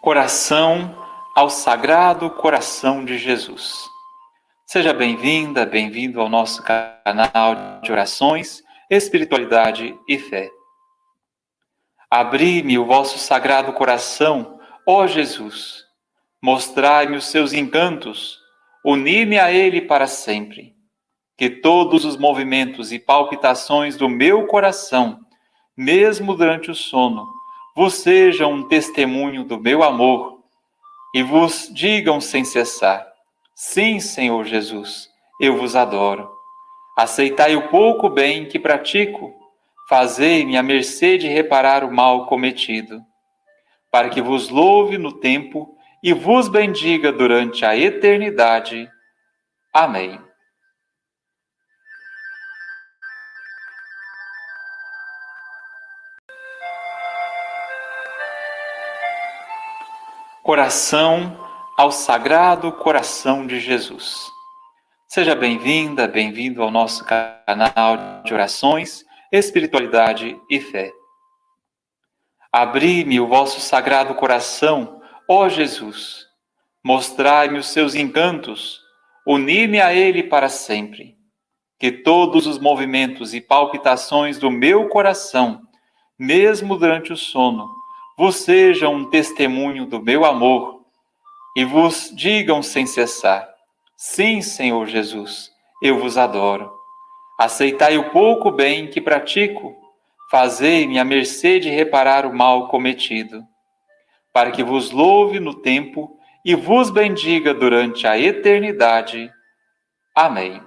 Coração ao Sagrado Coração de Jesus. Seja bem-vinda, bem-vindo ao nosso canal de orações, espiritualidade e fé. Abri-me o vosso sagrado coração, ó Jesus. Mostrai-me os seus encantos, uni-me a ele para sempre. Que todos os movimentos e palpitações do meu coração, mesmo durante o sono, vos sejam um testemunho do meu amor e vos digam sem cessar: Sim, Senhor Jesus, eu vos adoro. Aceitai o pouco bem que pratico, fazei-me a mercê de reparar o mal cometido, para que vos louve no tempo e vos bendiga durante a eternidade. Amém. Coração ao Sagrado Coração de Jesus. Seja bem-vinda, bem-vindo ao nosso canal de orações, espiritualidade e fé. Abri-me o vosso sagrado coração, ó Jesus. Mostrai-me os seus encantos, uni-me a ele para sempre. Que todos os movimentos e palpitações do meu coração, mesmo durante o sono, vos sejam um testemunho do meu amor e vos digam sem cessar: Sim, Senhor Jesus, eu vos adoro. Aceitai o pouco bem que pratico, fazei-me a mercê de reparar o mal cometido, para que vos louve no tempo e vos bendiga durante a eternidade. Amém.